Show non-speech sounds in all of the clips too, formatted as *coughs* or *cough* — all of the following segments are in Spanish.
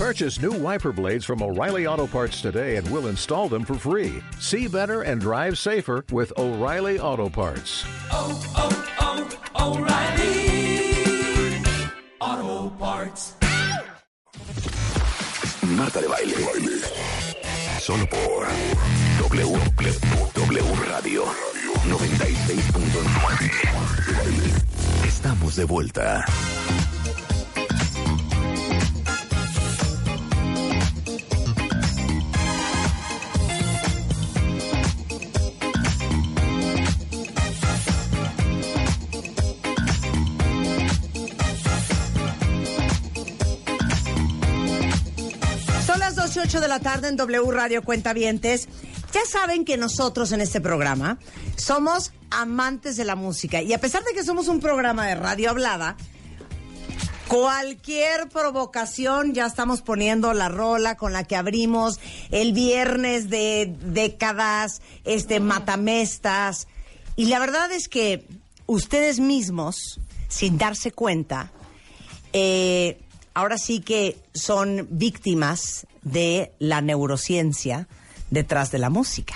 Purchase new wiper blades from O'Reilly Auto Parts today and we'll install them for free. See better and drive safer with O'Reilly Auto Parts. oh, oh, oh, O'Reilly. Auto Parts. Marta de baile. Solo por W, W, W Radio 96.9. Estamos de vuelta. 8 de la tarde en W Radio Cuentavientes. Ya saben que nosotros en este programa somos amantes de la música y a pesar de que somos un programa de radio hablada, cualquier provocación ya estamos poniendo la rola con la que abrimos el viernes de décadas, este matamestas y la verdad es que ustedes mismos, sin darse cuenta, eh, ahora sí que son víctimas de la neurociencia detrás de la música.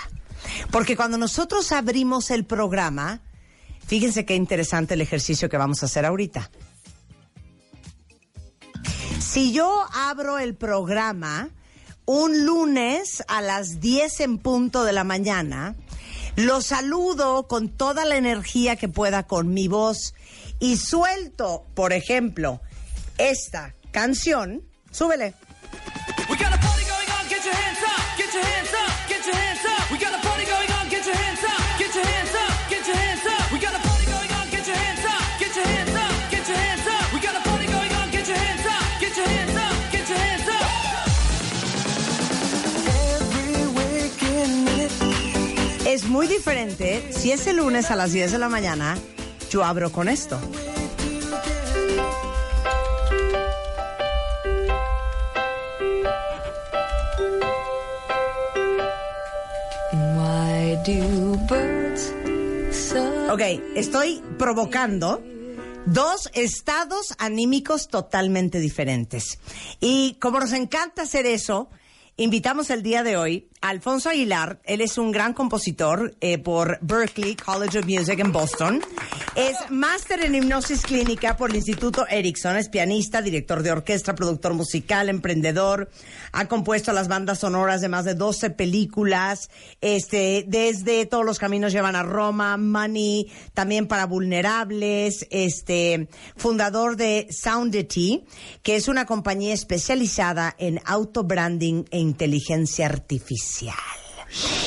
Porque cuando nosotros abrimos el programa, fíjense qué interesante el ejercicio que vamos a hacer ahorita. Si yo abro el programa un lunes a las 10 en punto de la mañana, lo saludo con toda la energía que pueda con mi voz y suelto, por ejemplo, esta canción, súbele. Es muy diferente si ese lunes a las 10 de la mañana yo abro con esto. Ok, estoy provocando dos estados anímicos totalmente diferentes. Y como nos encanta hacer eso, invitamos el día de hoy a Alfonso Aguilar. Él es un gran compositor eh, por Berklee College of Music en Boston. Es máster en hipnosis clínica por el Instituto Erickson. Es pianista, director de orquesta, productor musical, emprendedor. Ha compuesto las bandas sonoras de más de 12 películas. Este, desde Todos los caminos llevan a Roma, Money, también para vulnerables. Este, fundador de Soundity, que es una compañía especializada en auto branding e inteligencia artificial.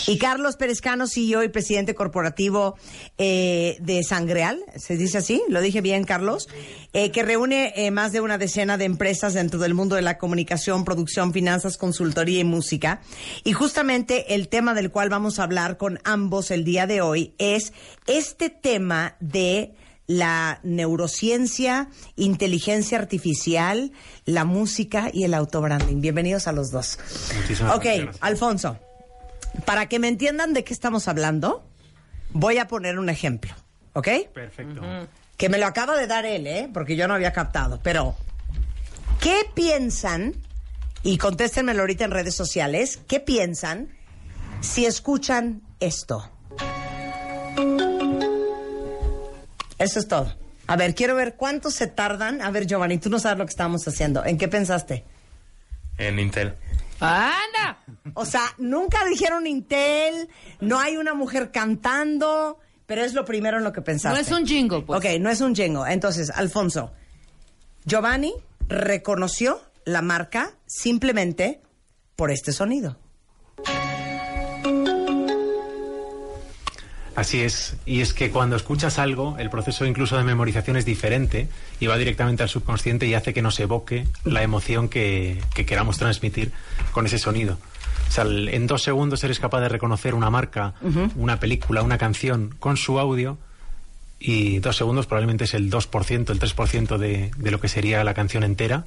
Y Carlos Perezcano, CEO y presidente corporativo eh, de Sangreal, ¿se dice así? ¿Lo dije bien, Carlos? Eh, que reúne eh, más de una decena de empresas dentro del mundo de la comunicación, producción, finanzas, consultoría y música. Y justamente el tema del cual vamos a hablar con ambos el día de hoy es este tema de la neurociencia, inteligencia artificial, la música y el autobranding. Bienvenidos a los dos. Muchísimas ok, gracias. Alfonso, para que me entiendan de qué estamos hablando, voy a poner un ejemplo, ¿ok? Perfecto. Que me lo acaba de dar él, ¿eh? Porque yo no había captado. Pero, ¿qué piensan? Y contéstenmelo ahorita en redes sociales. ¿Qué piensan si escuchan esto? Eso es todo. A ver, quiero ver cuánto se tardan. A ver, Giovanni, tú no sabes lo que estábamos haciendo. ¿En qué pensaste? En Intel. ¡Anda! O sea, nunca dijeron Intel, no hay una mujer cantando, pero es lo primero en lo que pensaste. No es un jingle, pues. Ok, no es un jingle. Entonces, Alfonso, Giovanni reconoció la marca simplemente por este sonido. Así es. Y es que cuando escuchas algo, el proceso incluso de memorización es diferente y va directamente al subconsciente y hace que nos evoque la emoción que, que queramos transmitir con ese sonido. O sea, en dos segundos eres capaz de reconocer una marca, una película, una canción con su audio y dos segundos probablemente es el 2%, el 3% de, de lo que sería la canción entera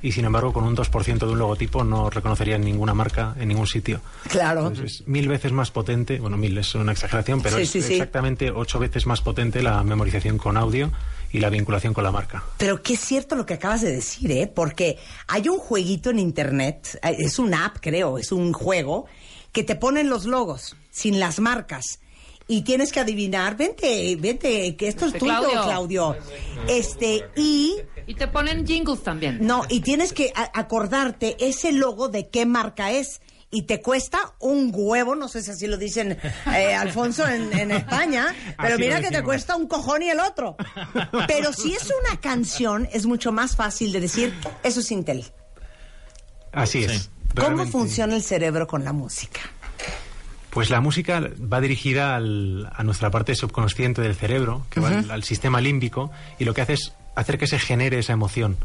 y sin embargo con un 2% de un logotipo no reconocería ninguna marca en ningún sitio. Claro. Entonces, es mil veces más potente, bueno, mil es una exageración, pero Sí, es sí, sí. exactamente ocho veces más potente la memorización con audio y la vinculación con la marca. Pero qué es cierto lo que acabas de decir, ¿eh? Porque hay un jueguito en internet, eh, es una app, creo, es un juego, que te ponen los logos sin las marcas. Y tienes que adivinar, vente, vente, que esto es De tuyo, Claudio. Claudio. Este, y Y te ponen jingles también. no, y tienes que acordarte ese logo de qué marca es. Y te cuesta un huevo, no sé si así lo dicen eh, Alfonso en, en España, pero Así mira que te cuesta un cojón y el otro. Pero si es una canción, es mucho más fácil de decir, eso es Intel. Así Sí. es. ¿Cómo funciona el cerebro con la música? Pues la música va dirigida al- a nuestra parte subconsciente del cerebro, que va al, al sistema límbico, y lo que hace es hacer que se genere esa emoción.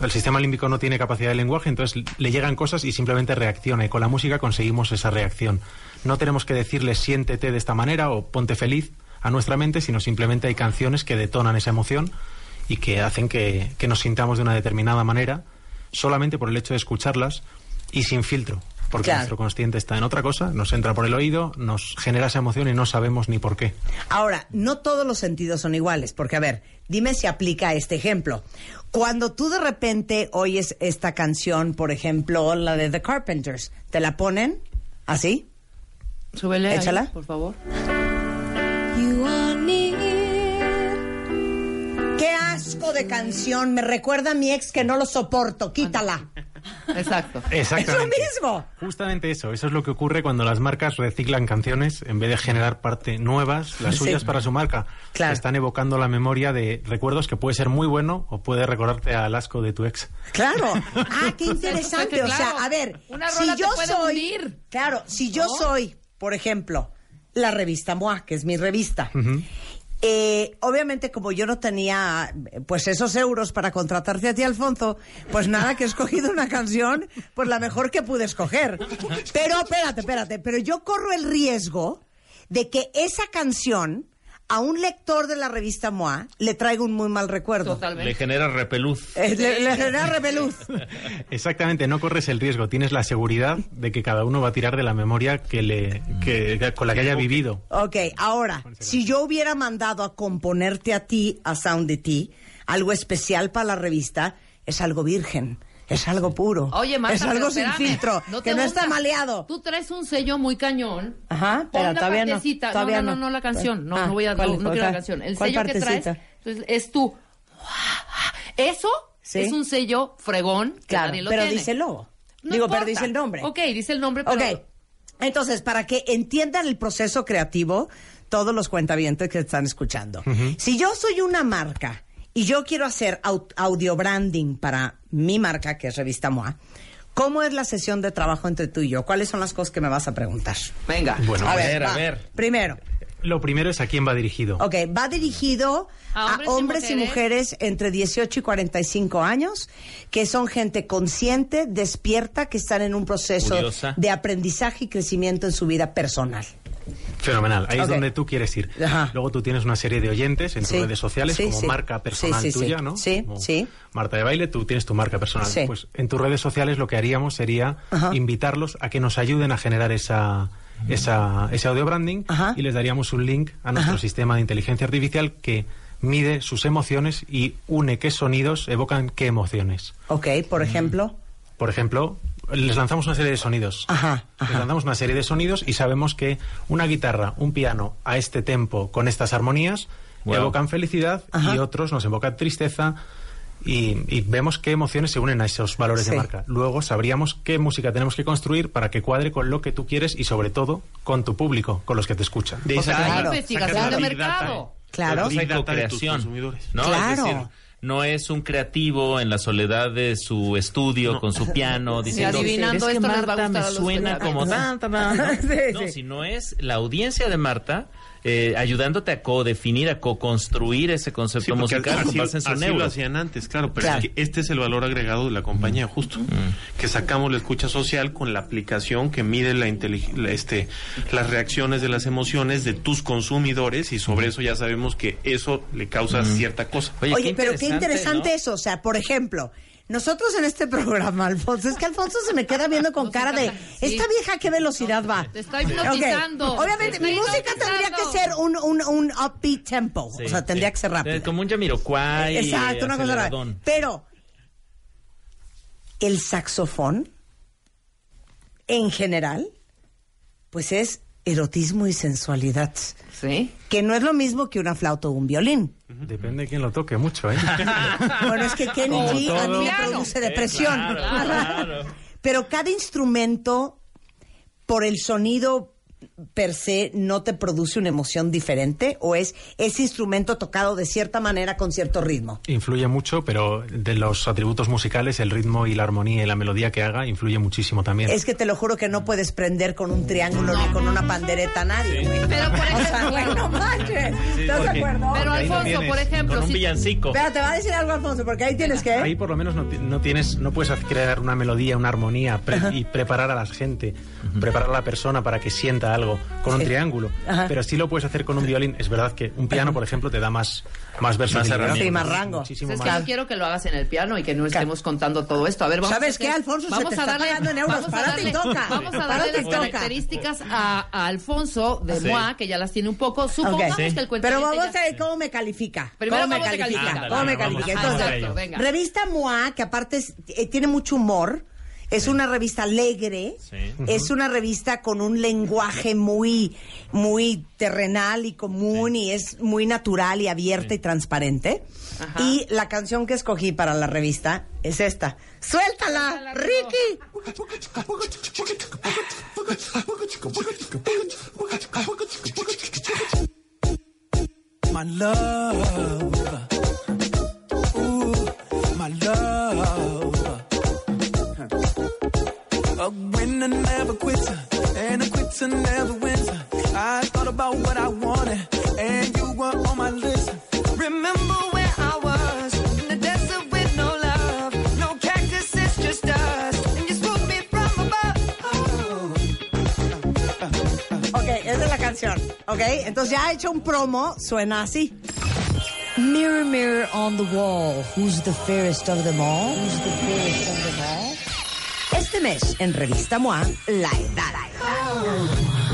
El sistema límbico no tiene capacidad de lenguaje, entonces le llegan cosas y simplemente reacciona. Y con la música conseguimos esa reacción. No tenemos que decirle siéntete de esta manera o ponte feliz a nuestra mente, sino simplemente hay canciones que detonan esa emoción y que hacen que, que nos sintamos de una determinada manera solamente por el hecho de escucharlas y sin filtro. Porque Claro. nuestro consciente está en otra cosa, nos entra por el oído, nos genera esa emoción y no sabemos ni por qué. Ahora, no todos los sentidos son iguales, porque a ver, dime si aplica este ejemplo. Cuando tú de repente oyes esta canción, por ejemplo, la de The Carpenters, ¿te la ponen así? Súbele ahí, Échala. por favor. ¡Qué asco de canción! Me recuerda a mi ex que no lo soporto, quítala. *laughs* Exacto. *laughs* Exactamente. Es lo mismo. Justamente eso, eso es lo que ocurre cuando las marcas reciclan canciones en vez de generar parte nuevas, las Sí. suyas para su marca. Claro. Están evocando la memoria de recuerdos que puede ser muy bueno o puede recordarte al asco de tu ex. Claro. *laughs* Ah, qué interesante. O sea, a ver, una si rola te yo puede soy, hundir. claro, si yo ¿No? soy, por ejemplo, la revista MOA, que es mi revista. Eh, obviamente, como yo no tenía pues esos euros para contratarte a ti, Alfonso, pues nada, que he escogido una canción, pues la mejor que pude escoger. Pero espérate, espérate, pero yo corro el riesgo de que esa canción a un lector de la revista MOA le traiga un muy mal recuerdo. Le Totalmente. genera repeluz. Eh, le, le genera repelús. *laughs* Exactamente, no corres el riesgo, tienes la seguridad de que cada uno va a tirar de la memoria que le, que- con la que haya vivido. Ok, ahora, si yo hubiera mandado a componerte a ti, a Sound de ti, algo especial para la revista, es algo virgen, es algo puro. Oye, Marta, es algo pero sin espérame, filtro, te que no está maleado. Tú traes un sello muy cañón. Ajá, Pon pero la todavía no, todavía no, no, no. no, la canción. No, Ah, no voy a, ¿cuál- no, no quiero la canción. El sello que traes entonces, es tú. Eso Sí. es un sello fregón. que Claro, nadie lo pero tiene. No Digo, importa. pero dice el nombre. Ok, dice el nombre, pero... Ok, entonces, para que entiendan el proceso creativo, todos los cuentavientes que están escuchando. Si yo soy una marca y yo quiero hacer au- audio branding para mi marca, que es Revista MOA, ¿cómo es la sesión de trabajo entre tú y yo? ¿Cuáles son las cosas que me vas a preguntar? Venga. Bueno, A ver, a ver. Primero, lo primero es a quién va dirigido. ok, va dirigido A a hombres y y, mujeres. mujeres entre 18 y 45 años, que son gente consciente, despierta, que están en un proceso Curiosa. de aprendizaje y crecimiento en su vida personal. Fenomenal, ahí es donde tú quieres ir. Ajá. Luego tú tienes una serie de oyentes en tus Sí. redes sociales Sí, como sí. marca personal Sí, sí, sí. tuya, ¿no? Sí, Como sí. Marta de baile, tú tienes tu marca personal. Sí. Pues en tus redes sociales lo que haríamos sería Ajá. invitarlos a que nos ayuden a generar esa, esa- ese audio branding Ajá. y les daríamos un link a nuestro sistema de inteligencia artificial que mide sus emociones y une qué sonidos evocan qué emociones. Ok, por ejemplo. Por ejemplo, les lanzamos una serie de sonidos. Ajá, Les lanzamos una serie de sonidos y sabemos que una guitarra, un piano a este tempo con estas armonías Wow. evocan felicidad Ajá. y otros nos evocan tristeza y, y vemos qué emociones se unen a esos valores Sí. de marca. Luego sabríamos qué música tenemos que construir para que cuadre con lo que tú quieres y sobre todo con tu público, con los que te escuchan. De hay Claro. investigación de mercado. Claro. Claro. Es decir, no es un creativo en la soledad de su estudio con su piano *laughs* diciendo adivinando es que Marta me suena creativos". como tan, tan, tan", ¿no? *laughs* Sí, No, sí. sino es la audiencia de Marta eh, ayudándote a co-definir, a co-construir ese concepto Sí, musical con así, base en su así lo neuro. hacían antes, claro, pero Claro. es que este es el valor agregado de la compañía, justo, Mm. que sacamos la escucha social con la aplicación que mide la la, este, las reacciones de las emociones de tus consumidores y sobre eso ya sabemos que eso le causa cierta cosa. Oye, Oye, qué pero qué interesante ¿no? eso. O sea, por ejemplo, nosotros en este *laughs* programa, Alfonso, es que Alfonso se me queda viendo con cara de. ¿esta vieja a qué velocidad va? Te está hipnotizando. Obviamente, Te mi música tendría que ser un, un, un upbeat tempo. Sí, o sea, tendría sí. que ser rápido. Eh, Como un Jamiroquai. Exacto, una cosa rara. Pero el saxofón, en general, pues es erotismo y sensualidad. Sí. Que no es lo mismo que una flauta o un violín. Depende de quién lo toque mucho, ¿eh? *laughs* Bueno, es que Kenny Como G a mí me produce depresión. claro, claro. *laughs* Pero cada instrumento, por el sonido per se, no te produce una emoción diferente o es ese instrumento tocado de cierta manera con cierto ritmo. Influye mucho, pero de los atributos musicales, el ritmo y la armonía y la melodía que haga influye muchísimo también. Es que te lo juro que no puedes prender con un triángulo ni con una pandereta a nadie, güey. Pero, por O sea, ejemplo- *laughs* güey, no manches. ¿Estás de porque- acuerdo? Pero no Alfonso, por ejemplo, Con un si- villancico. Espera, te va a decir algo, Alfonso, porque ahí tienes que... Ahí por lo menos no, no tienes, no puedes crear una melodía, una armonía pre- y preparar a la gente, preparar a la persona para que sienta algo con un Sí. triángulo. Ajá. Pero sí lo puedes hacer con un violín. Es verdad que un piano, por ejemplo, te da más, más versatilidad. Sí, más rango. Muchísimo Es más. que yo quiero que lo hagas en el piano y que no estemos contando todo esto. A ver, vamos ¿Sabes a qué, hacer- Alfonso? Se Vamos te a está darle, pagando en euros. Vamos a darle, toca. Vamos a darle las toca. características a, a Alfonso de Sí. Moa, que ya las tiene un poco. Supongamos Ok. que el Pero cuentaviente vamos ya- a ver cómo me califica. Primero ¿Cómo me califica? ¿Cómo me califica? Entonces, venga. revista MOA, que aparte es- eh, tiene mucho humor, es una revista alegre, Sí. es una revista con un lenguaje muy, muy terrenal y común y es muy natural y abierta y transparente. Ajá. Y la canción que escogí para la revista es esta. ¡Suéltala, Suéltala, Ricky! my love. Ooh, my love. A winner never quits, and a quitter never wins. I thought about what I wanted, and you were on my list. Remember where I was in the desert with no love, no cactuses, just us, and you swooped me from above. Oh. Ok, esa es la canción. Ok, entonces ya he hecho un promo, suena así. Mirror, mirror on the wall, who's the fairest of them all? Who's the fairest of them all? Este mes, en Revista MOA, La Edad.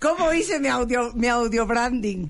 ¿cómo hice mi audio, mi audio branding?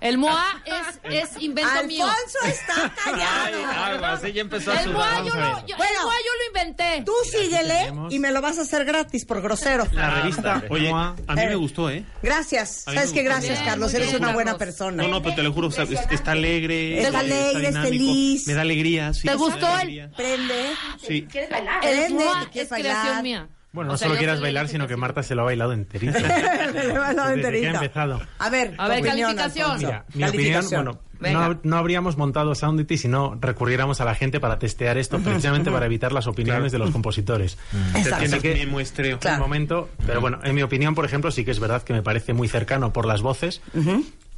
El Moa es, es invento mío. Alfonso está callado. Ay, aguas, ella empezó a El. Moa yo lo, yo, Bueno. el Moa yo lo inventé. Tú síguele y me lo vas a hacer gratis por grosero. La revista Oye, MOA a mí Eh. me gustó, ¿eh? Gracias. ¿Sabes gustó. Gracias, Bien, Carlos. Eres una buena persona. No, no, pero te lo juro, o sea, es- está alegre. Está alegre, es dinámico, feliz. Me da alegría, sí. ¿Te gustó el-. Prende. Sí. El Prende, Moa ¿te quieres es creación bailar? mía. Bueno, O no sea, solo quieras bailar, sino que Marta se lo ha bailado enterito. *laughs* Me lo he bailado enterita. empezado. A ver, A ver, opinión, calificación. Mira, mi opinión, Calificación. bueno, Venga. no, no habríamos montado Soundity si no recurriéramos a la gente para testear esto, precisamente para evitar las opiniones de los compositores. Exacto. Tienes que- muestreo. Un momento, pero bueno, en mi opinión, por ejemplo, sí que es verdad que me parece muy cercano por las voces,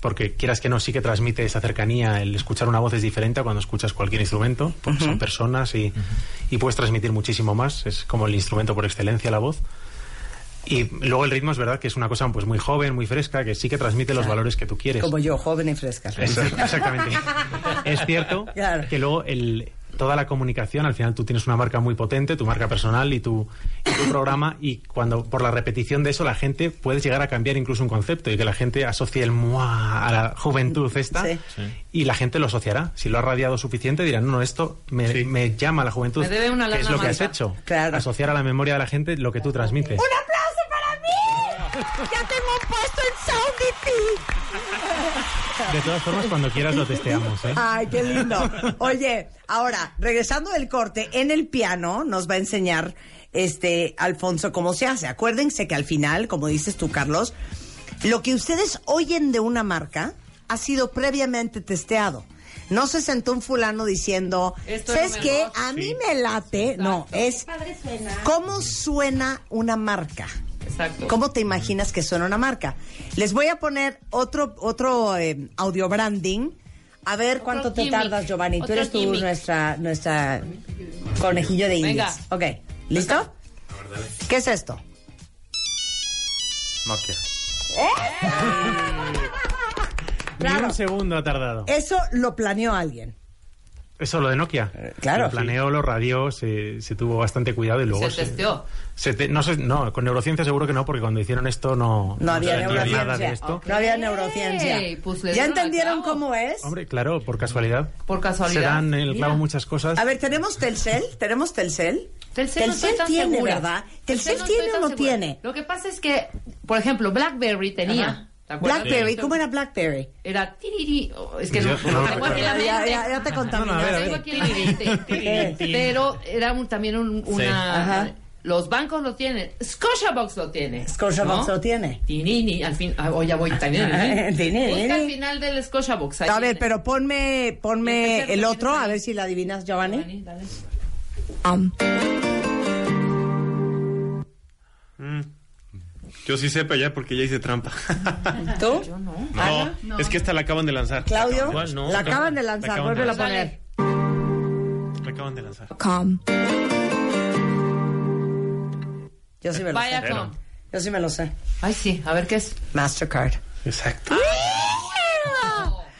porque quieras que no, sí que transmite esa cercanía, el escuchar una voz es diferente a cuando escuchas cualquier instrumento, porque son personas y, y puedes transmitir muchísimo más, es como el instrumento por excelencia la voz. Y luego el ritmo es verdad que es una cosa pues muy joven, muy fresca, que sí que transmite los valores que tú quieres. Como yo, joven y fresca. Eso, exactamente. *laughs* es cierto Claro. que luego el, toda la comunicación, al final tú tienes una marca muy potente, tu marca personal y tu, y tu programa, y cuando por la repetición de eso la gente puede llegar a cambiar incluso un concepto y que la gente asocie el muah a la juventud esta Sí. y la gente lo asociará. Si lo ha radiado suficiente dirán, no, no, esto me, Sí. me llama a la juventud. Me debe una que es lo que has hecho. Claro. Asociar a la memoria de la gente lo que tú transmites. ¡Un aplauso para mí! ¡Ya tengo un puesto en Soundity! De todas formas, cuando quieras lo testeamos, ¿eh? Ay, qué lindo. Oye, ahora, regresando del corte, en el piano nos va a enseñar este Alfonso cómo se hace. Acuérdense que al final, como dices tú, Carlos, lo que ustedes oyen de una marca ha sido previamente testeado. No se sentó un fulano diciendo, Esto es ¿sabes qué? mejor". A mí me late. No, es cómo suena una marca. Exacto. ¿Cómo te imaginas que suena una marca? Les voy a poner otro, otro eh, audio branding. A ver cuánto te gimmick, tardas, Giovanni. Tú eres tú gimmick. nuestra, nuestra conejillo de indias. Ok, ¿listo? ¿Qué es esto? Nokia. Ni Claro. un *laughs* segundo ha tardado. Eso lo planeó alguien. Eso lo de Nokia. claro. Lo planeó, lo radió, se, se tuvo bastante cuidado y luego Se testeó. se te- no, sé, no, con neurociencia seguro que no, porque cuando hicieron esto no, No había vendía nada de neurociencia. esto. No había neurociencia. pues le ¿Ya entendieron cómo es? Hombre, claro, por casualidad. Por casualidad. Se dan en el clavo Mira. muchas cosas. A ver, ¿tenemos Telcel? ¿Tenemos Telcel? Telcel, no tiene, segura. ¿verdad? ¿Telcel no tiene o no segura. tiene? Lo que pasa es que, por ejemplo, BlackBerry tenía. Ajá. Blackberry, ¿cómo era Blackberry? Era tiriri. oh, Es que no, no no lo tengo aquí en la recuerdo. Ya, ya, ya te No, no, mente. Pero era un- también un- una. Ajá. Los bancos lo tienen. Scotiabox lo tiene. Scotiabox ¿no? lo tiene. Tinini, al fin. ah, oh, ya voy. Tinini. *laughs* Tinini. Busca al final del Scotiabox. A ver, pero ponme, ponme el ¿lo otro, a ver si la adivinas, Giovanni. Giovanni, dale. Yo sí sé, pero ya porque ya hice trampa. ¿Tú? Yo no. No, es que esta la acaban de lanzar. Claudio, Igual no. la acaban de La lanzar, acaban de vuélvela a poner. La acaban de lanzar. Yo sí me lo sé. Viacom. Yo sí me lo sé. Ay, sí. A ver qué es. Mastercard. Exacto.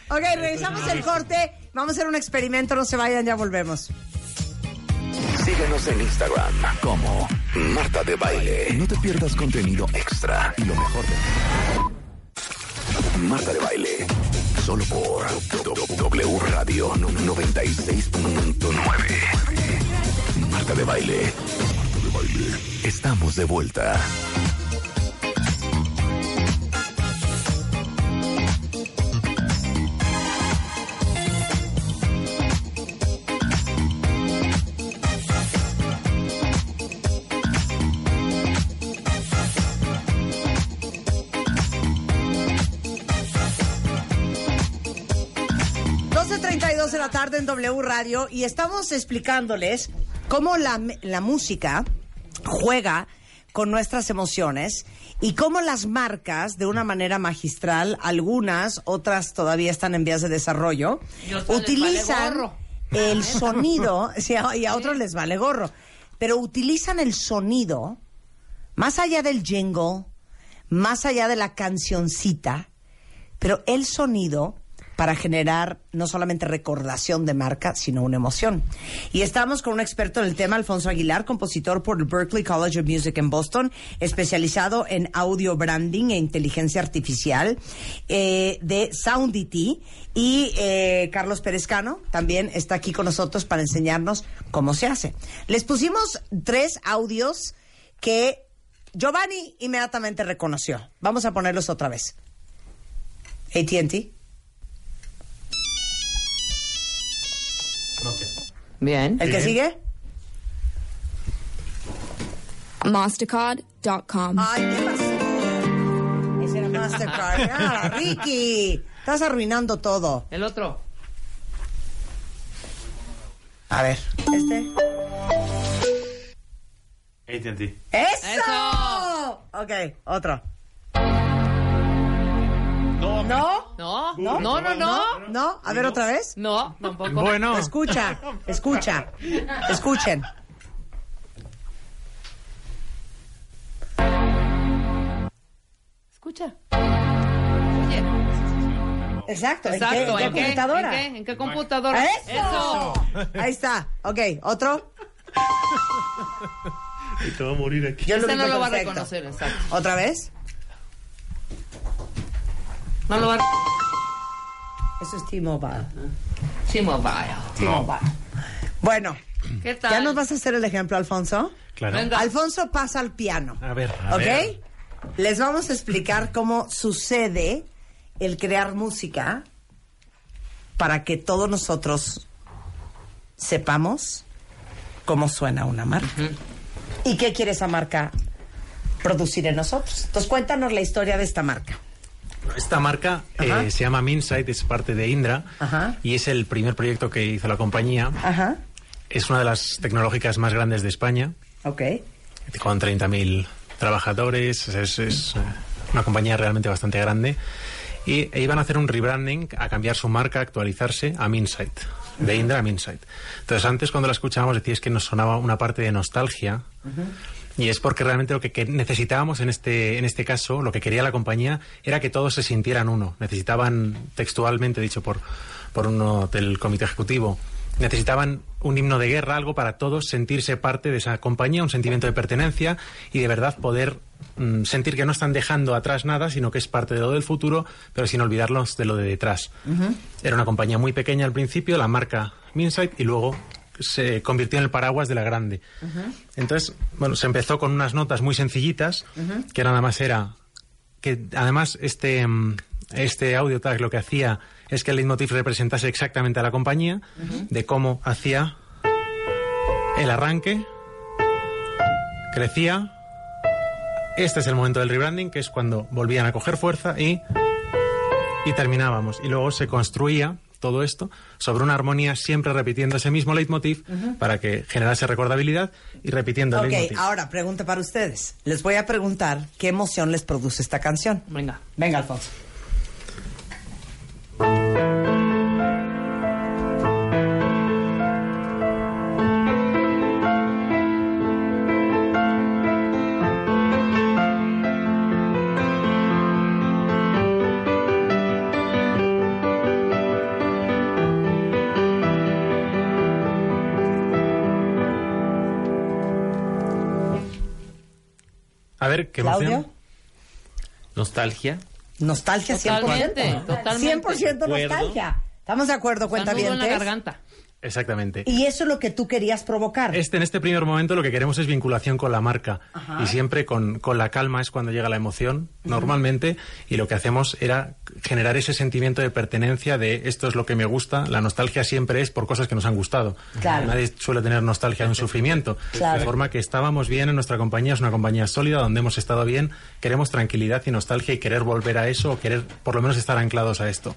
Ok, regresamos el corte. Vamos a hacer un experimento, no se vayan, ya volvemos. Síguenos en Instagram como Marta de Baile. No te pierdas contenido extra y lo mejor de Marta de Baile. Solo por W Radio 96.9. Marta de Baile. Marta de Baile. Estamos de vuelta. Radio y estamos explicándoles cómo la, la música juega con nuestras emociones y cómo las marcas, de una manera magistral, algunas, otras todavía están en vías de desarrollo, vale utilizan el *laughs* sonido, y a otros les vale gorro, pero utilizan el sonido más allá del jingle, más allá de la cancioncita, pero el sonido para generar no solamente recordación de marca, sino una emoción. Y estamos con un experto en el tema, Alfonso Aguilar, compositor por el Berklee College of Music en Boston, especializado en audio branding e inteligencia artificial eh, de Soundity. Y eh, Carlos Perezcano también está aquí con nosotros para enseñarnos cómo se hace. Les pusimos tres audios que Giovanni inmediatamente reconoció. Vamos a ponerlos otra vez. ATT. Bien. ¿El que sigue? Mastercard.com. Ay, ¿qué pasó? Ese era Mastercard. *laughs* Ah, Ricky, estás arruinando todo. El otro. A ver, este. AT&T. ¡Eso! ¡Eso! Ok, otro. No, ¿No? No, no, no, no, no. ¿No? A ver, otra vez. No, tampoco. Bueno, Escucha, escucha. Escuchen. Escucha. Oye, Exacto. ¿En qué, exacto. en qué computadora? ¿En qué, en qué computadora? ¡Eso! Ahí está. Ok, otro. y te va a morir aquí. Yo lo no lo va a reconocer, exacto. ¿Otra vez? No lo va a... Eso *laughs* es T-Mobile. Sí, mobile. T-Mobile. Bueno, ¿Qué tal? ¿ya nos vas a hacer el ejemplo, Alfonso? claro. Venga. Alfonso pasa al piano. A ver, a ¿Ok? ver. Les vamos a explicar cómo sucede el crear música para que todos nosotros sepamos cómo suena una marca. ¿Y qué quiere esa marca producir en nosotros? Entonces cuéntanos la historia de esta marca. Esta marca eh, se llama Minsight, es parte de Indra Ajá. y es el primer proyecto que hizo la compañía. Ajá. Es una de las tecnológicas más grandes de España, Ok. con 30.000 trabajadores. Es, es, eh, una compañía realmente bastante grande. Y e iban a hacer un rebranding, a cambiar su marca, a actualizarse a Minsight, de Indra a Minsight. Entonces, antes cuando la escuchábamos decías que nos sonaba una parte de nostalgia. Y es porque realmente lo que, necesitábamos en este, en este caso, lo que quería la compañía, era que todos se sintieran uno. Necesitaban, textualmente dicho por, por uno del comité ejecutivo, necesitaban un himno de guerra, algo para todos sentirse parte de esa compañía, un sentimiento de pertenencia y de verdad poder mm, sentir que no están dejando atrás nada, sino que es parte de lo del futuro, pero sin olvidarnos de lo de detrás. Era una compañía muy pequeña al principio, la marca Minsight, y luego se convirtió en el paraguas de la grande. Entonces, bueno, se empezó con unas notas muy sencillitas, que nada más era que además este, mm, este audio tag lo que hacía es que el leitmotiv representase exactamente a la compañía, de cómo hacía el arranque, crecía, este es el momento del rebranding, que es cuando volvían a coger fuerza y, y terminábamos. Y luego se construía todo esto sobre una armonía siempre repitiendo ese mismo leitmotiv para que generase recordabilidad y repitiendo el Ok, leitmotiv. ahora pregunta para ustedes. Les voy a preguntar qué emoción les produce esta canción. Venga. Venga, Alfonso. A ver, ¿qué Claudio, emoción? Nostalgia. nostalgia 100%. Totalmente, totalmente. 100% De acuerdo. nostalgia. ¿Estamos de acuerdo, cuenta bien? en la garganta. Exactamente. Y eso es lo que tú querías provocar. Este, en este primer momento lo que queremos es vinculación con la marca y siempre con, con la calma es cuando llega la emoción normalmente y lo que hacemos era generar ese sentimiento de pertenencia de esto es lo que me gusta, la nostalgia siempre es por cosas que nos han gustado. Claro. Nadie suele tener nostalgia de un sufrimiento. Claro. De forma que estábamos bien en nuestra compañía, es una compañía sólida donde hemos estado bien, queremos tranquilidad y nostalgia y querer volver a eso o querer por lo menos estar anclados a esto.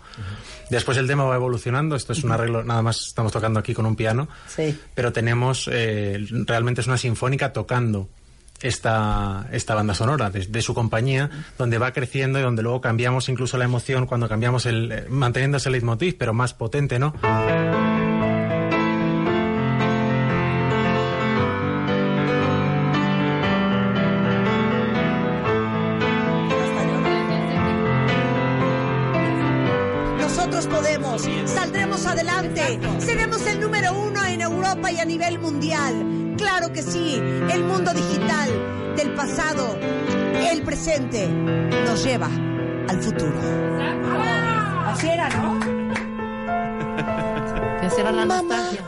Después el tema va evolucionando, esto es un arreglo, nada más estamos tocando aquí con un piano, Sí. pero tenemos, eh, realmente es una sinfónica tocando esta, esta banda sonora de, de su compañía, donde va creciendo y donde luego cambiamos incluso la emoción cuando cambiamos el, eh, manteniendo ese leitmotiv, pero más potente, ¿no? Europa y a nivel mundial. Claro que sí, el mundo digital del pasado, el presente, nos lleva al futuro. Así era, ¿no? ¿Qué será la Mamá. nostalgia?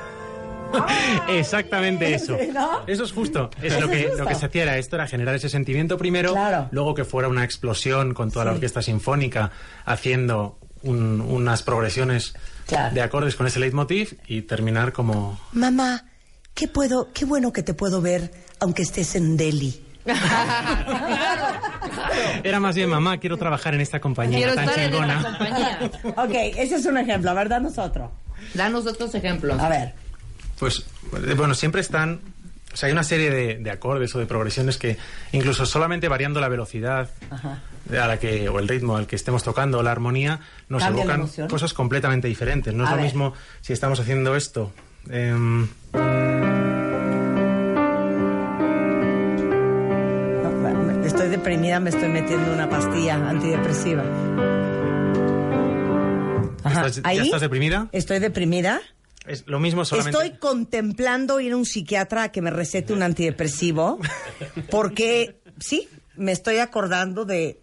*laughs* Exactamente eso. *laughs* ¿no? Eso es justo. Es lo que, lo que se hacía era esto, era generar ese sentimiento primero, Claro. luego que fuera una explosión con toda la orquesta sinfónica haciendo un- unas progresiones Claro. de acordes con ese leitmotiv y terminar como Mamá, qué puedo, qué bueno que te puedo ver aunque estés en Delhi. *laughs* Era más bien, mamá, quiero trabajar en esta compañía Quiero tan estar en chingona. esta compañía. *laughs* Ok, ese es un ejemplo, ¿verdad? Nosotros. Danos otros ejemplos. A ver. Pues, eh, bueno, siempre están... O sea, hay una serie de, de acordes o de progresiones que incluso solamente variando la velocidad a la que, o el ritmo al que estemos tocando o la armonía, nos Cambia evocan cosas completamente diferentes. No es lo mismo si estamos haciendo esto. em, Estoy deprimida, me estoy metiendo una pastilla antidepresiva. Ajá. ¿Estás- ya Ahí estás deprimida? Estoy deprimida. Es lo mismo solamente... Estoy contemplando ir a un psiquiatra a que me recete un antidepresivo porque sí, me estoy acordando de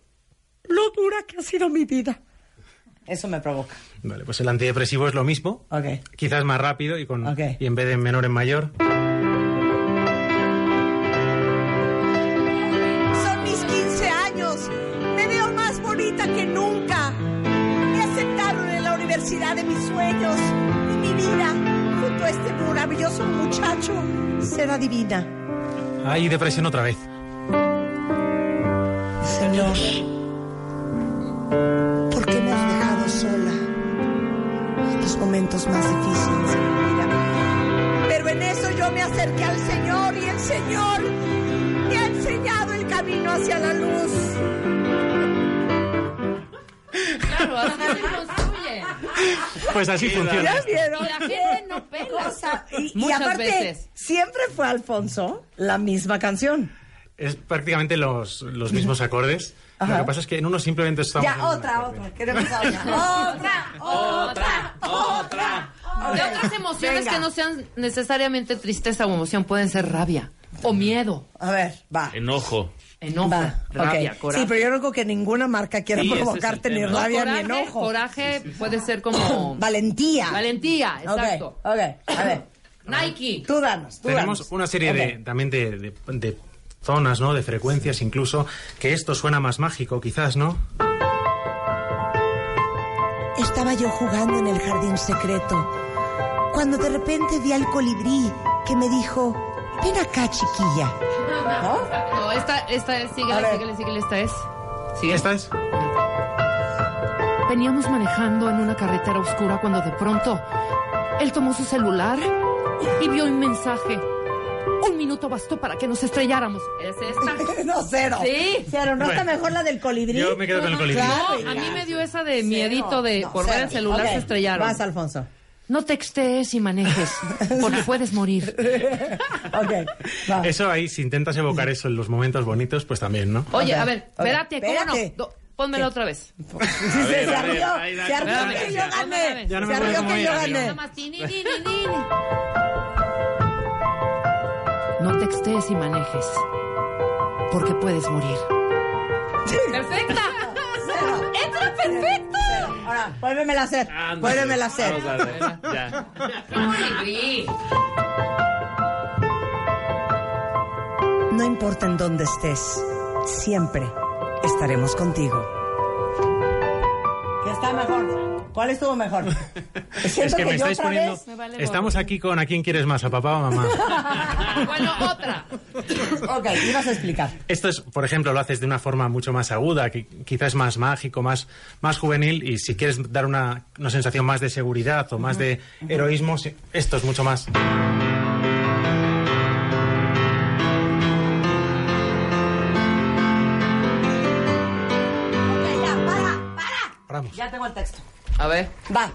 lo dura que ha sido mi vida. Eso me provoca. Vale, pues el antidepresivo es lo mismo, Ok. quizás más rápido y, con, Ok. y en vez de en menor en mayor. maravilloso muchacho será divina. Ay, depresión otra vez. Señor, ¿por qué me has dejado sola en los momentos más difíciles de mi vida? Pero en eso yo me acerqué al Señor y el Señor me ha enseñado el camino hacia la luz. Claro, pues así funciona. ¿Ya vieron? Y la gente no pela. Cosa- Y, y Muchas aparte, veces. siempre fue Alfonso la misma canción. Es prácticamente los, los mismos acordes. Ajá. Lo que pasa es que en uno simplemente estamos... Ya, otra, otra. Queremos *laughs* otra. otra, otra, otra. De otras emociones Venga. que no sean necesariamente tristeza o emoción, pueden ser rabia o miedo, A ver, va. Enojo. Enojo, Va, rabia, ok. coraje. Sí, pero yo no creo que ninguna marca quiera Sí, ese es el provocarte ni rabia coraje, ni enojo. Coraje puede ser como *coughs* Valentía. valentía, exacto. Ok, ok. A ver, Nike. tú danos, tú Tenemos danos. una serie de, también de, de- de zonas, ¿no? De frecuencias incluso, que esto suena más mágico quizás, ¿no? Estaba yo jugando en el jardín secreto cuando de repente vi al colibrí que me dijo, ven acá chiquilla. ¿No? No, esta, esta es, A síguele, ver. síguele, síguele, esta es. Sigue. ¿Esta es? Veníamos manejando en una carretera oscura cuando de pronto él tomó su celular y vio un mensaje. Un minuto bastó para que nos estrelláramos. ¿Es esta? *laughs* No, cero. Sí. Cero, ¿no está Bueno. mejor la del colibrí? Yo me quedo con el colibrí. Claro, No, a mí me dio esa de miedito de No, por ver el celular se estrellaron. Vas, Alfonso. No textees y manejes, *laughs* porque puedes morir. Ok, va. Eso ahí, si intentas evocar eso en los momentos bonitos, pues también, ¿no? Oye, a ver, ok. espérate, ¿cómo Espérate. no? Do- Pónmela otra vez. Sí, *laughs* se, se ardió, se ardió que yo gané. no Se ardió que yo gané. No textees y manejes, porque puedes morir. ¡Perfecta! ¡Entra perfecto! Ahora, vuélvemela a hacer. Vuélvemela a hacer. Vamos a ver. Ya. Colibrí. No importa en dónde estés, siempre estaremos contigo. ¿Cuál estuvo mejor? Siento *laughs* Es que me yo estáis otra poniendo... vez- Me vale Estamos aquí con ¿a quién quieres más? ¿A papá o a mamá? *laughs* Bueno, otra. *laughs* Ok, ibas a explicar. Esto es, por ejemplo, lo haces de una forma mucho más aguda, que quizás más mágico, más, más juvenil, y si quieres dar una, una sensación más de seguridad o más de heroísmo, esto es mucho más. Ok, ya, para, para. Paramos. Ya tengo el texto. A ver. Va.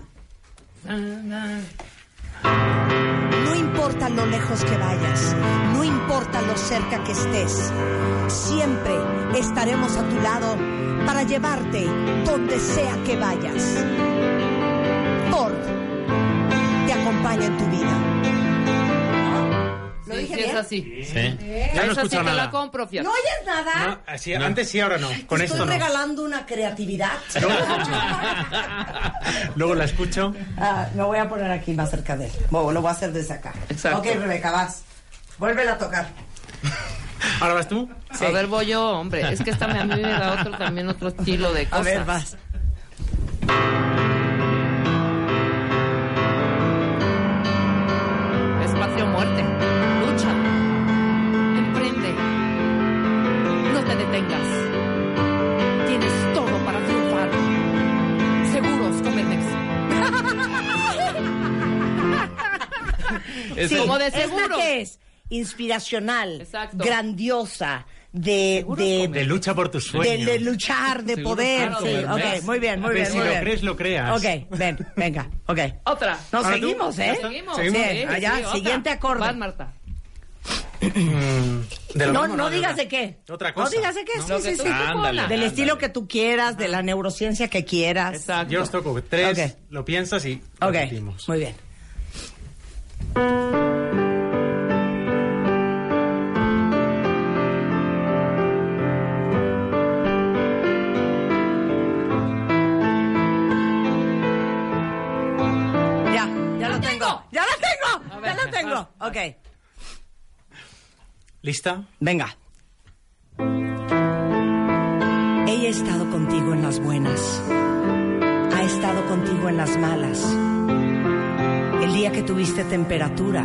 No importa lo lejos que vayas, no importa lo cerca que estés, siempre estaremos a tu lado para llevarte donde sea que vayas. Ford te acompaña en tu vida. ¿Lo Sí, dije sí, bien? es así. Sí. Ya no sí escucho te nada. la compro, fíjate. ¿No oyes nada? No, así- Antes sí, ahora no. Con Te esto estoy no. regalando una creatividad. *laughs* Luego la escucho. Ah, me voy a poner aquí más cerca de él. Bueno, lo voy a hacer desde acá. Exacto. Ok, Rebeca, vas. Vuélvela a tocar. ¿Ahora vas tú? A ver, voy yo, hombre. Es que esta me, a mí me da otro, también otro estilo de A cosas. ver, vas. Es Sí, como de ¿Esta seguro. qué es? Inspiracional, Exacto. grandiosa, de, de, De lucha por tus de, sueños. de luchar, de Seguro poder. claro, Sí, Comedex. ok, muy bien, muy ver, bien. si muy lo bien. crees, lo creas. Ok, ven, venga, ok. Otra. Nos Ahora tú. seguimos, ¿eh? Seguimos. Sí, Allá, sí, otra. siguiente acorde. Vas, Marta. Mm, de No, mismo, no de digas de qué. Otra No cosa. digas de qué, sí, Lo sí, sí. tú Ándale. Del estilo que tú quieras, de la neurociencia que quieras. Exacto. Yo os toco tres, Ok. lo piensas y Ok, repetimos. muy bien. Ok. ¿Lista? Venga. Ella ha estado contigo en las buenas. Ha estado contigo en las malas. El día que tuviste temperatura.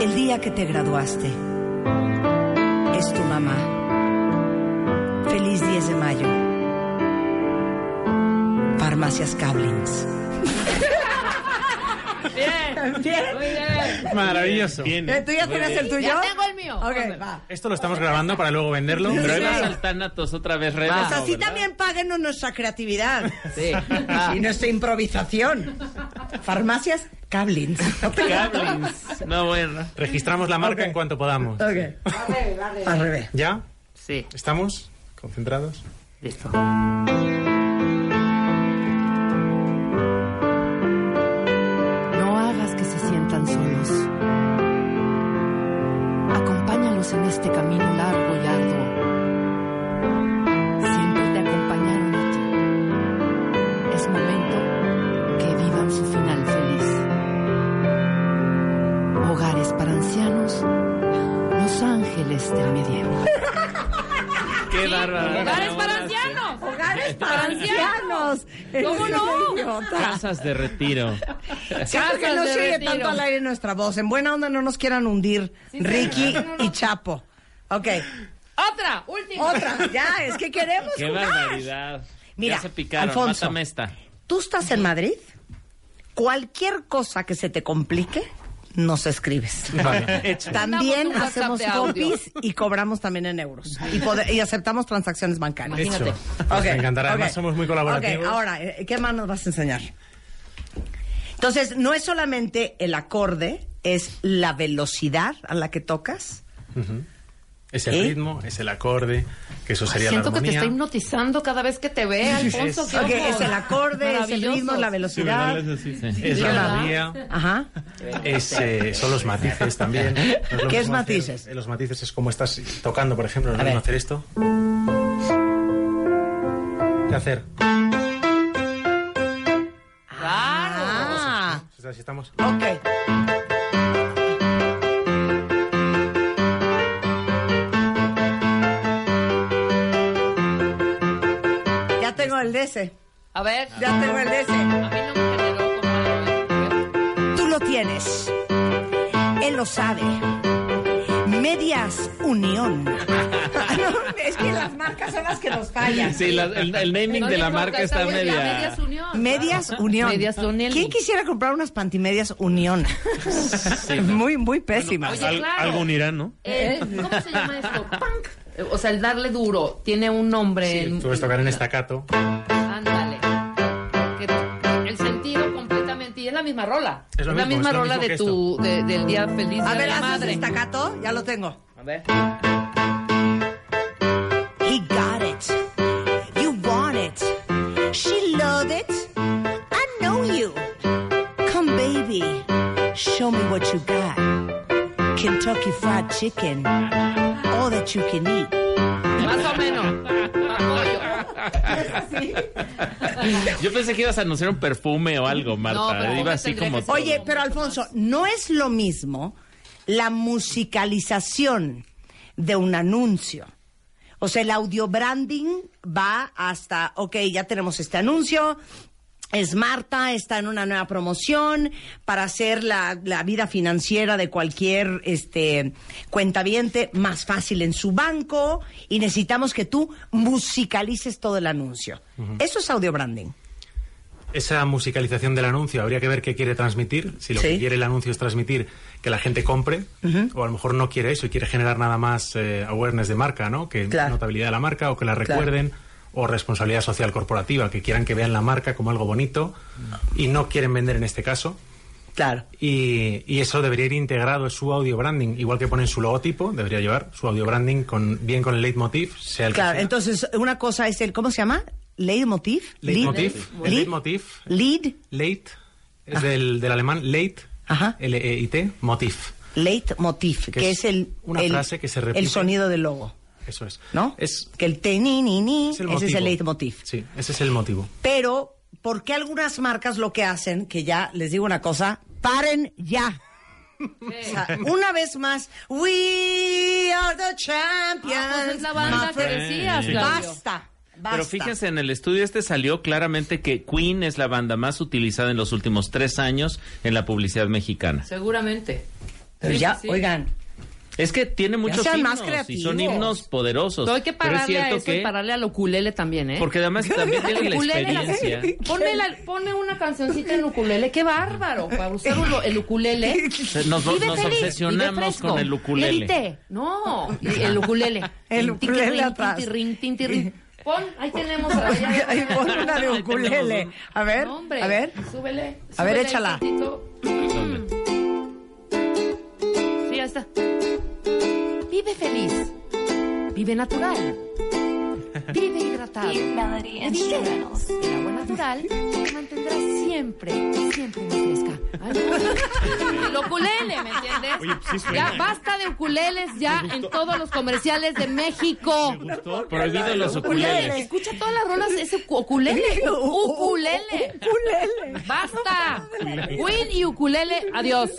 El día que te graduaste. Es tu mamá. Feliz 10 de mayo. Farmacias Cablins. *laughs* Bien. Bien. Muy bien. Maravilloso. Bien. ¿Tú ya tienes el tuyo? Ya tengo el mío. Ok, Hombre. va. Esto lo estamos grabando para luego venderlo. Pero Sí. más altánatos otra vez, Rebe. Pues ¿no, así verdad? también páguenos nuestra creatividad. Sí. *laughs* Y nuestra improvisación. Farmacias Cablins. Cablins. No, bueno. Registramos la marca en cuanto podamos. Ok. Al revés. ¿Ya? Sí. ¿Estamos? ¿Concentrados? Listo. Bárbaro. Hogares para ancianos. Hogares para ancianos. ¿Cómo no? Casas de retiro. Siento que Casas no retiro. tanto al aire nuestra voz. En buena onda no nos quieran hundir Ricky y Chapo. Ok. Otra, última. Otra. Ya, es que queremos Qué jugar. barbaridad. Mira, ya se picaron. Alfonso. Esta. Tú estás en Madrid. Cualquier cosa que se te complique, nos escribes. Vale. *laughs* También hacemos copies y cobramos también en euros. Y, y aceptamos transacciones bancarias. Hecho. Imagínate. Pues me encantará. Además, somos muy colaborativos. Ok, ahora, eh, ¿qué más nos vas a enseñar? Entonces, no es solamente el acorde, es la velocidad a la que tocas. Es el ¿Eh? ritmo, es el acorde, que eso sería Siento la que te está hipnotizando cada vez que te ve, Alfonso. qué Ok, ojos es el acorde, es el ritmo, la velocidad. Es. Sí. Es la melodía, Ajá. es, eh, son los matices también. No *laughs* ¿Qué es hacer- matices? los matices es como estás tocando, por ejemplo, no es hacer esto. ¿Qué hacer? Claro. Ah, Así estamos. ok. Ese. A ver. Ya tengo el de ese. A mí no me generó como... Tú lo tienes. Él lo sabe. Medias Unión. *laughs* Es que las marcas son las que nos fallan. Sí, la- el, el naming No de la marca está media. Medias Unión. Medias Unión. Medias Unión. ¿Quién quisiera comprar unas pantimedias Unión? muy, muy. Oye, Al- claro. Algo unirán, ¿no? Eh, ¿Cómo se llama esto? *laughs* Punk. O sea, el darle duro. Tiene un nombre. en- Tú puedes tocar en estacato. Misma rola. Es lo la mismo, misma es rola de tu, de- del día feliz A de ver, la ¿haces madre. estacato? Ya lo tengo. A ver. He got it. You want it. She loved it. I know you. Come, baby. Show me what you got. Kentucky Fried Chicken. All that you can eat. Más o menos. *laughs* Apoyo. *laughs* Yo pensé que ibas a anunciar un perfume o algo, Marta. No, Iba así como. Oye, pero Alfonso, no es lo mismo la musicalización de un anuncio. O sea, el audio branding va hasta, ok, ya tenemos este anuncio. Es Marta, está en una nueva promoción para hacer la, la vida financiera de cualquier este cuentaviente más fácil en su banco y necesitamos que tú musicalices todo el anuncio. Eso es audio branding. Esa musicalización del anuncio habría que ver qué quiere transmitir. Si lo Sí. que quiere el anuncio es transmitir que la gente compre, o a lo mejor no quiere eso y quiere generar nada más eh, awareness de marca, ¿no? Que Claro. notabilidad de la marca o que la Claro. O responsabilidad social corporativa, que quieran que vean la marca como algo bonito y no quieren vender en este caso. Claro. Y, y eso debería ir integrado en su audio branding, igual que ponen su logotipo, debería llevar su audio branding con, bien con el leitmotiv, sea el que Claro, sea. entonces una cosa es el, ¿cómo se llama? Leitmotiv. Leitmotiv, Lead. el leitmotiv, Lead. late, es del, del alemán late, Ajá. L-E-I-T, motif. Leitmotiv, que, Que es, es el, una el- frase que se repite. el sonido del logo, Eso es. ¿no? Es, que el te ni ni ni, es el ese es el leitmotiv. Sí, ese es el motivo. Pero, ¿por qué algunas marcas lo que hacen, que ya les digo una cosa, paren ya? O sea, una vez más, we are the champions. Ah, pues es la banda que decías. Claudio. Basta, basta. Pero fíjense, en el estudio este salió claramente que Queen es la banda más utilizada en los últimos tres años en la publicidad mexicana. Seguramente. Pero Sí, ya, sí. oigan, Es que tiene muchos sean himnos más y son himnos poderosos. Pero hay que Pero es pararle a eso y que pararle al ukulele también, ¿eh? porque además también *laughs* tienen la experiencia. *laughs* Ponme, la- ponme una cancioncita en ukulele, qué bárbaro, para usar el ukulele. Nos, nos feliz, obsesionamos con el ukulele. No, el ukulele. *laughs* El ukulele atrás. tin, tin, tin, tin, tin. Pon, ahí tenemos a la Ahí pon una de ukulele. A ver, No, hombre, a ver. Súbele. A ver, échala. tantito. Sí, ya está. Vive feliz. Vive natural. Vive hidratado. El agua natural te mantendrá siempre, siempre muy fresca. Ay. El ukulele, ¿me entiendes? Oye, sí suena, ya ¿eh? basta de ukuleles ya en todos los comerciales de México. Prohibido los ukuleles. Escucha todas las rolas de ese uku- ukulele. *laughs* Ukulele. Ukulele. Basta. Queen y ukulele, adiós.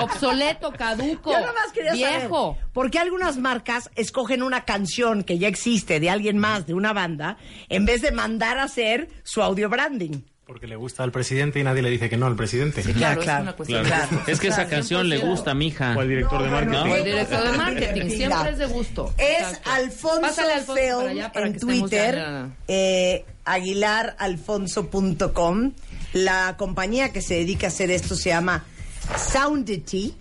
Obsoleto, caduco, Yo nada más quería viejo. saber, ¿por qué algunas marcas escogen una canción que ya existe de alguien más, de una banda, en vez de mandar a hacer su audio branding? Porque le gusta al presidente y nadie le dice que no al presidente. Claro, claro, es una cuestión Claro. de gusto. Es que esa canción le 100%. gusta a mi hija. O al director de marketing. O el director de marketing, Mira, siempre es de gusto. Es Exacto. Alfonso Alfonso para Film allá para en Twitter, eh, aguilaralfonso.com. La compañía que se dedica a hacer esto se llama Soundity,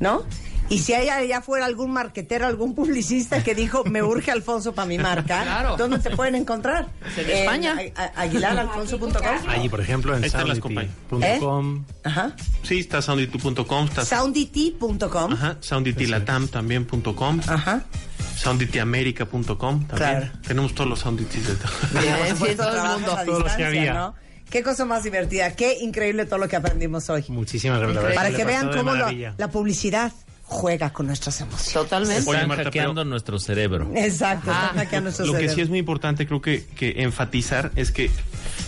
¿no? Y si hay allá afuera algún marquetero, algún publicista que dijo, me urge Alfonso para mi marca, Claro. ¿dónde te pueden encontrar? En España. aguilaralfonso.com. Allí, por ejemplo, en soundity.com. Ajá. Sí, está soundity.com, está Soundity.com. Ajá, sounditylatam también.com, Ajá. soundityamerica.com también. Claro. Tenemos todos los soundities de todo. Bien, sí, todo el mundo. Todos los que había. ¿no? Qué cosa más divertida, qué increíble todo lo que aprendimos hoy. Muchísimas gracias. Para que vean cómo lo- la publicidad juega con nuestras emociones. Totalmente. Oye, Están Marta, hackeando pero- nuestro cerebro. Exacto, están hackeando nuestros Lo que sí es muy importante, creo que, que enfatizar es que,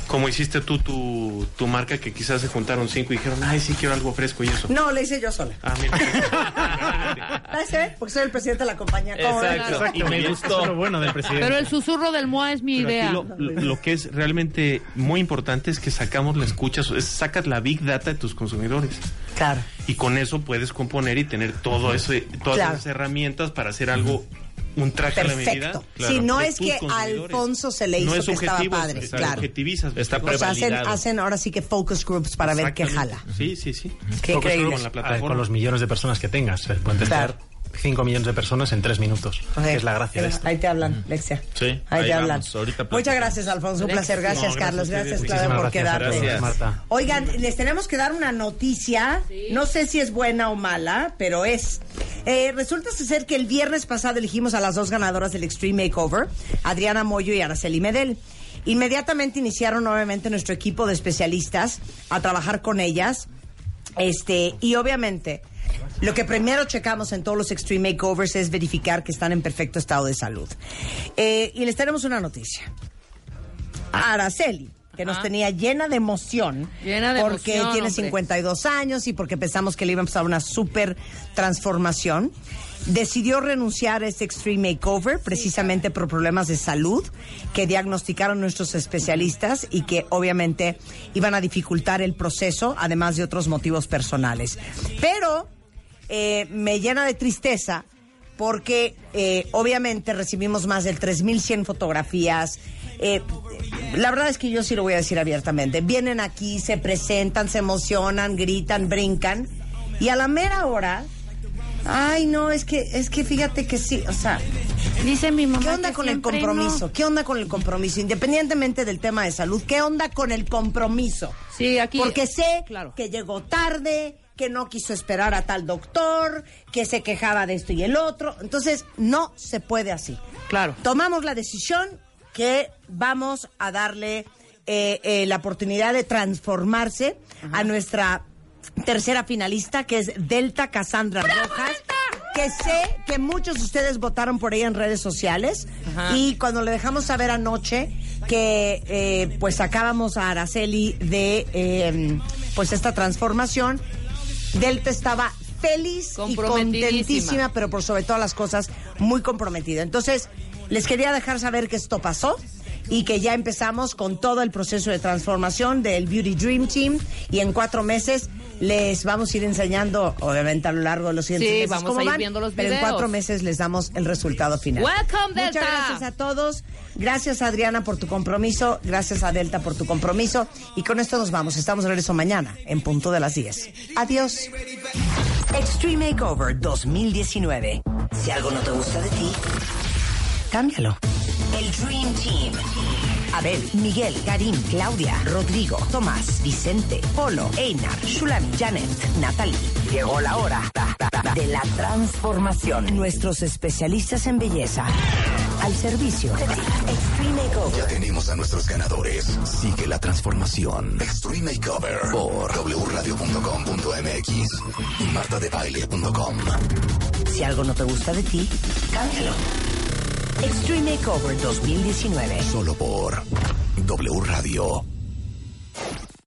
como hiciste tú tu, tu marca, que quizás se juntaron cinco y dijeron, ay, sí quiero algo fresco y eso. No, le hice yo sola. Ah, mira. *laughs* ¿Sabes? Porque soy el presidente de la compañía. Exacto. Y me Eso es lo gustó. bueno del presidente. Pero el susurro del MOA es mi Pero idea. lo, lo- lo que es realmente muy importante es que sacamos la escucha, es- sacas la big data de tus consumidores. Claro. Y con eso puedes componer y tener todo eso, todas Claro. esas herramientas para hacer algo, un traje a la medida. Perfecto. Si no es que a. Alfonso se le hizo no es que estaba padre, es- claro. objetivizas. Está O sea, hacen, hacen ahora sí que focus groups para ver qué jala. Sí, sí, sí. Qué Focus increíble. Group Con la plataforma. con los millones de personas que tengas. eh, Pueden Claro. testar 5 millones de personas en 3 minutos. Que es la gracia de esto. Ahí te hablan, Lexia. Sí, ahí, ahí te hablan. Muchas gracias, Alfonso. Un placer. Gracias, No, gracias Carlos. Gracias, Claudia, por quedarte. Gracias. Marta. Oigan, les tenemos que dar una noticia. No sé si es buena o mala, pero es. Eh, resulta ser que el viernes pasado elegimos a las dos ganadoras del Extreme Makeover, Adriana Moyo y Araceli Medel. Inmediatamente iniciaron nuevamente nuestro equipo de especialistas a trabajar con ellas. Este, y obviamente, lo que primero checamos en todos los Extreme Makeovers es verificar que están en perfecto estado de salud. Eh, y les tenemos una noticia. Araceli, que nos tenía llena de emoción. Llena de porque emoción, tiene hombre. 52 años y porque pensamos que le iba a empezar una súper transformación. Decidió renunciar a este Extreme Makeover precisamente por problemas de salud que diagnosticaron nuestros especialistas y que obviamente iban a dificultar el proceso, además de otros motivos personales. Pero eh, me llena de tristeza porque eh, obviamente recibimos más de 3.100 fotografías. Eh, la verdad es que yo sí lo voy a decir abiertamente. Vienen aquí, se presentan, se emocionan, gritan, brincan y a la mera hora, ay no, es que es que fíjate que sí, o sea, Dice mi mamá. ¿qué onda que con el compromiso? no. ¿Qué onda con el compromiso? Independientemente del tema de salud, ¿qué onda con el compromiso? Sí, aquí. Porque sé Claro. que llegó tarde, que no quiso esperar a tal doctor, que se quejaba de esto y el otro. Entonces, no se puede así. Claro. Tomamos la decisión que vamos a darle eh, eh, la oportunidad de transformarse a nuestra tercera finalista, que es Delta Cassandra Rojas. Que sé que muchos de ustedes votaron por ella en redes sociales. Ajá. Y cuando le dejamos saber anoche que eh, pues sacábamos a Araceli de eh, pues esta transformación, Delta estaba feliz y contentísima, pero por sobre todas las cosas muy comprometida. Entonces, les quería dejar saber que esto pasó y que ya empezamos con todo el proceso de transformación del Beauty Dream Team y en cuatro meses Les vamos a ir enseñando, obviamente, a lo largo de los siguientes Sí, meses vamos cómo a ir van, viendo los pero en videos. cuatro meses les damos el resultado final. Welcome, Muchas Delta. gracias a todos. Gracias, Adriana, por tu compromiso. Gracias a Delta por tu compromiso. Y con esto nos vamos. Estamos de regreso mañana, en punto de las 10. Adiós. Extreme Makeover 2019. Si algo no te gusta de ti, cámbialo. El Dream Team. Abel, Miguel, Karim, Claudia, Rodrigo, Tomás, Vicente, Polo, Einar, Shulani, Janet, Natalie. Llegó la hora de la transformación. Nuestros especialistas en belleza al servicio. Extreme Makeover. Ya tenemos a nuestros ganadores. Sigue la transformación. Extreme Makeover por wradio.com.mx y martadebaile.com. Si algo no te gusta de ti, cámbialo. Extreme Makeover 2019. Solo por W Radio.